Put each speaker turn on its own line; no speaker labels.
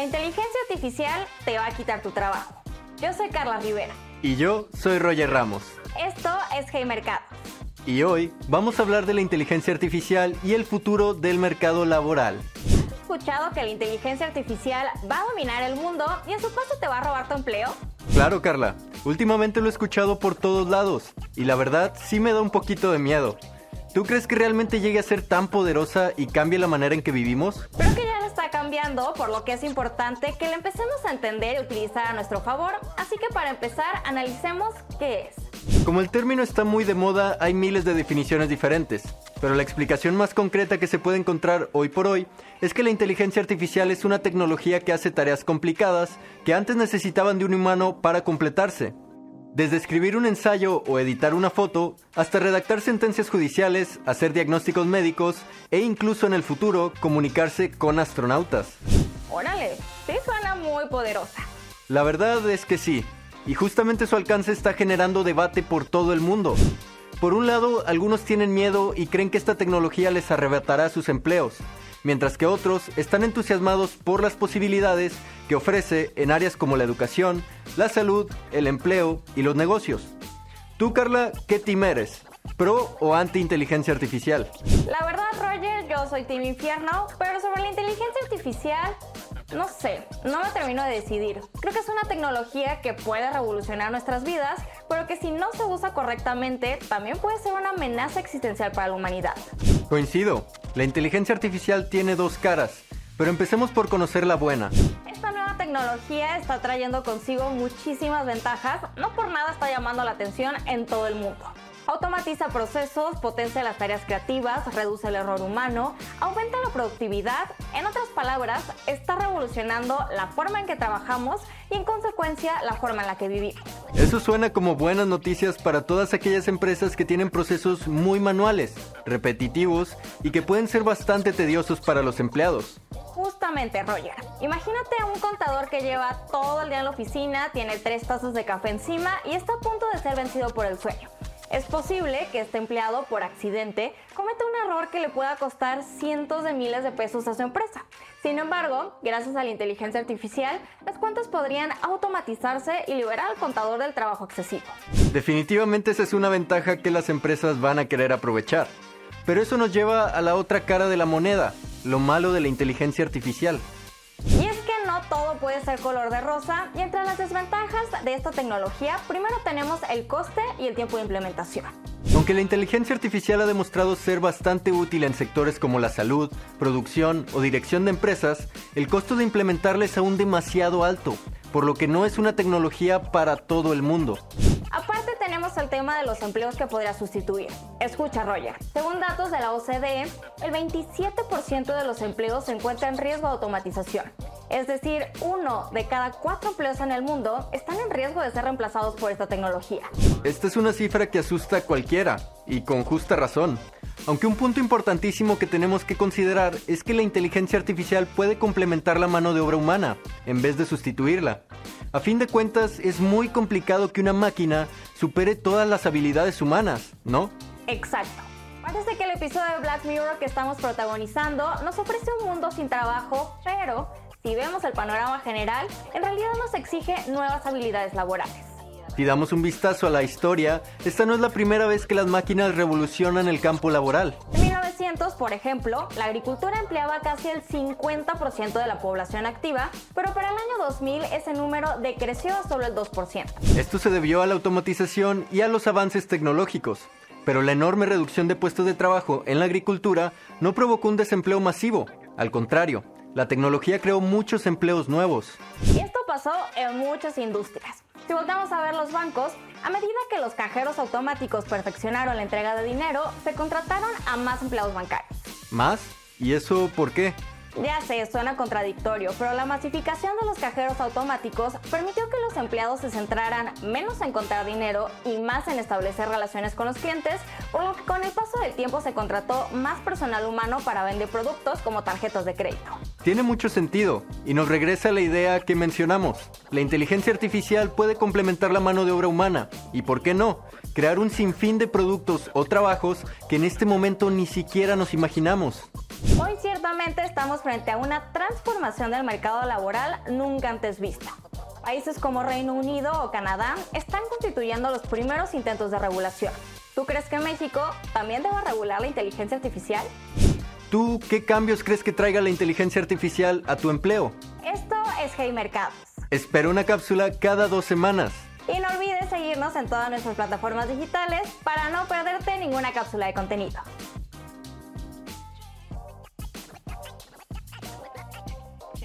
La inteligencia artificial te va a quitar tu trabajo. Yo soy Carla Rivera.
Y yo soy Roger Ramos.
Esto es Hey Mercado.
Y hoy vamos a hablar de la inteligencia artificial y el futuro del mercado laboral.
¿Has escuchado que la inteligencia artificial va a dominar el mundo y en su paso te va a robar tu empleo?
Claro, Carla. Últimamente lo he escuchado por todos lados y la verdad sí me da un poquito de miedo. ¿Tú crees que realmente llegue a ser tan poderosa y cambie la manera en que vivimos?
Creo que ya cambiando, por lo que es importante que la empecemos a entender y utilizar a nuestro favor. Así que para empezar, analicemos qué es.
Como el término está muy de moda, hay miles de definiciones diferentes, pero la explicación más concreta que se puede encontrar hoy por hoy es que la inteligencia artificial es una tecnología que hace tareas complicadas que antes necesitaban de un humano para completarse. Desde escribir un ensayo o editar una foto, hasta redactar sentencias judiciales, hacer diagnósticos médicos e incluso en el futuro comunicarse con astronautas.
Órale, sí suena muy poderosa.
La verdad es que sí, y justamente su alcance está generando debate por todo el mundo. Por un lado, algunos tienen miedo y creen que esta tecnología les arrebatará sus empleos, mientras que otros están entusiasmados por las posibilidades que ofrece en áreas como la educación, la salud, el empleo y los negocios. Tú, Carla, ¿qué team eres? ¿Pro o anti-inteligencia artificial?
La verdad, Roger, yo soy team infierno, pero sobre la inteligencia artificial, no sé, no me termino de decidir. Creo que es una tecnología que puede revolucionar nuestras vidas, pero que si no se usa correctamente, también puede ser una amenaza existencial para la humanidad.
Coincido, la inteligencia artificial tiene dos caras, pero empecemos por conocer la buena.
Esta nueva tecnología está trayendo consigo muchísimas ventajas, no por nada está llamando la atención en todo el mundo. Automatiza procesos, potencia las tareas creativas, reduce el error humano, aumenta la productividad. En otras palabras, está revolucionando la forma en que trabajamos y en consecuencia la forma en la que vivimos.
Eso suena como buenas noticias para todas aquellas empresas que tienen procesos muy manuales, repetitivos y que pueden ser bastante tediosos para los empleados.
Justamente, Roger. Imagínate a un contador que lleva todo el día en la oficina, tiene tres tazas de café encima y está a punto de ser vencido por el sueño. Es posible que este empleado, por accidente, cometa un error que le pueda costar cientos de miles de pesos a su empresa. Sin embargo, gracias a la inteligencia artificial, las cuentas podrían automatizarse y liberar al contador del trabajo excesivo.
Definitivamente esa es una ventaja que las empresas van a querer aprovechar. Pero eso nos lleva a la otra cara de la moneda, lo malo de la inteligencia artificial.
Y es que no todo puede ser color de rosa y entre las desventajas de esta tecnología, primero tenemos el coste y el tiempo de implementación.
Aunque la inteligencia artificial ha demostrado ser bastante útil en sectores como la salud, producción o dirección de empresas, el costo de implementarla es aún demasiado alto, por lo que no es una tecnología para todo el mundo.
Aparte tenemos el tema de los empleos que podría sustituir. Escucha, Roger. Según datos de la OCDE, el 27% de los empleos se encuentra en riesgo de automatización. Es decir, uno de cada cuatro empleos en el mundo están en riesgo de ser reemplazados por esta tecnología.
Esta es una cifra que asusta a cualquiera, y con justa razón. Aunque un punto importantísimo que tenemos que considerar es que la inteligencia artificial puede complementar la mano de obra humana, en vez de sustituirla. A fin de cuentas, es muy complicado que una máquina supere todas las habilidades humanas, ¿no?
Exacto. Parece que el episodio de Black Mirror que estamos protagonizando nos ofrece un mundo sin trabajo, pero si vemos el panorama general, en realidad nos exige nuevas habilidades laborales.
Si damos un vistazo a la historia, esta no es la primera vez que las máquinas revolucionan el campo laboral.
En 1900, por ejemplo, la agricultura empleaba casi el 50% de la población activa, pero para el año 2000 ese número decreció a solo el 2%.
Esto se debió a la automatización y a los avances tecnológicos. Pero la enorme reducción de puestos de trabajo en la agricultura no provocó un desempleo masivo. Al contrario, la tecnología creó muchos empleos nuevos.
Y esto pasó en muchas industrias. Si volvemos a ver los bancos, a medida que los cajeros automáticos perfeccionaron la entrega de dinero, se contrataron a más empleados bancarios.
¿Más? ¿Y eso por qué?
Ya sé, suena contradictorio, pero la masificación de los cajeros automáticos permitió que los empleados se centraran menos en contar dinero y más en establecer relaciones con los clientes, por lo que con el paso del tiempo se contrató más personal humano para vender productos como tarjetas de crédito.
Tiene mucho sentido y nos regresa a la idea que mencionamos. La inteligencia artificial puede complementar la mano de obra humana y, ¿por qué no?, crear un sinfín de productos o trabajos que en este momento ni siquiera nos imaginamos.
Hoy ciertamente estamos frente a una transformación del mercado laboral nunca antes vista. Países como Reino Unido o Canadá están constituyendo los primeros intentos de regulación. ¿Tú crees que México también debe regular la inteligencia artificial?
¿Tú qué cambios crees que traiga la inteligencia artificial a tu empleo?
Esto es Hey Mercados.
Espera una cápsula cada dos semanas.
Y no olvides seguirnos en todas nuestras plataformas digitales para no perderte ninguna cápsula de contenido.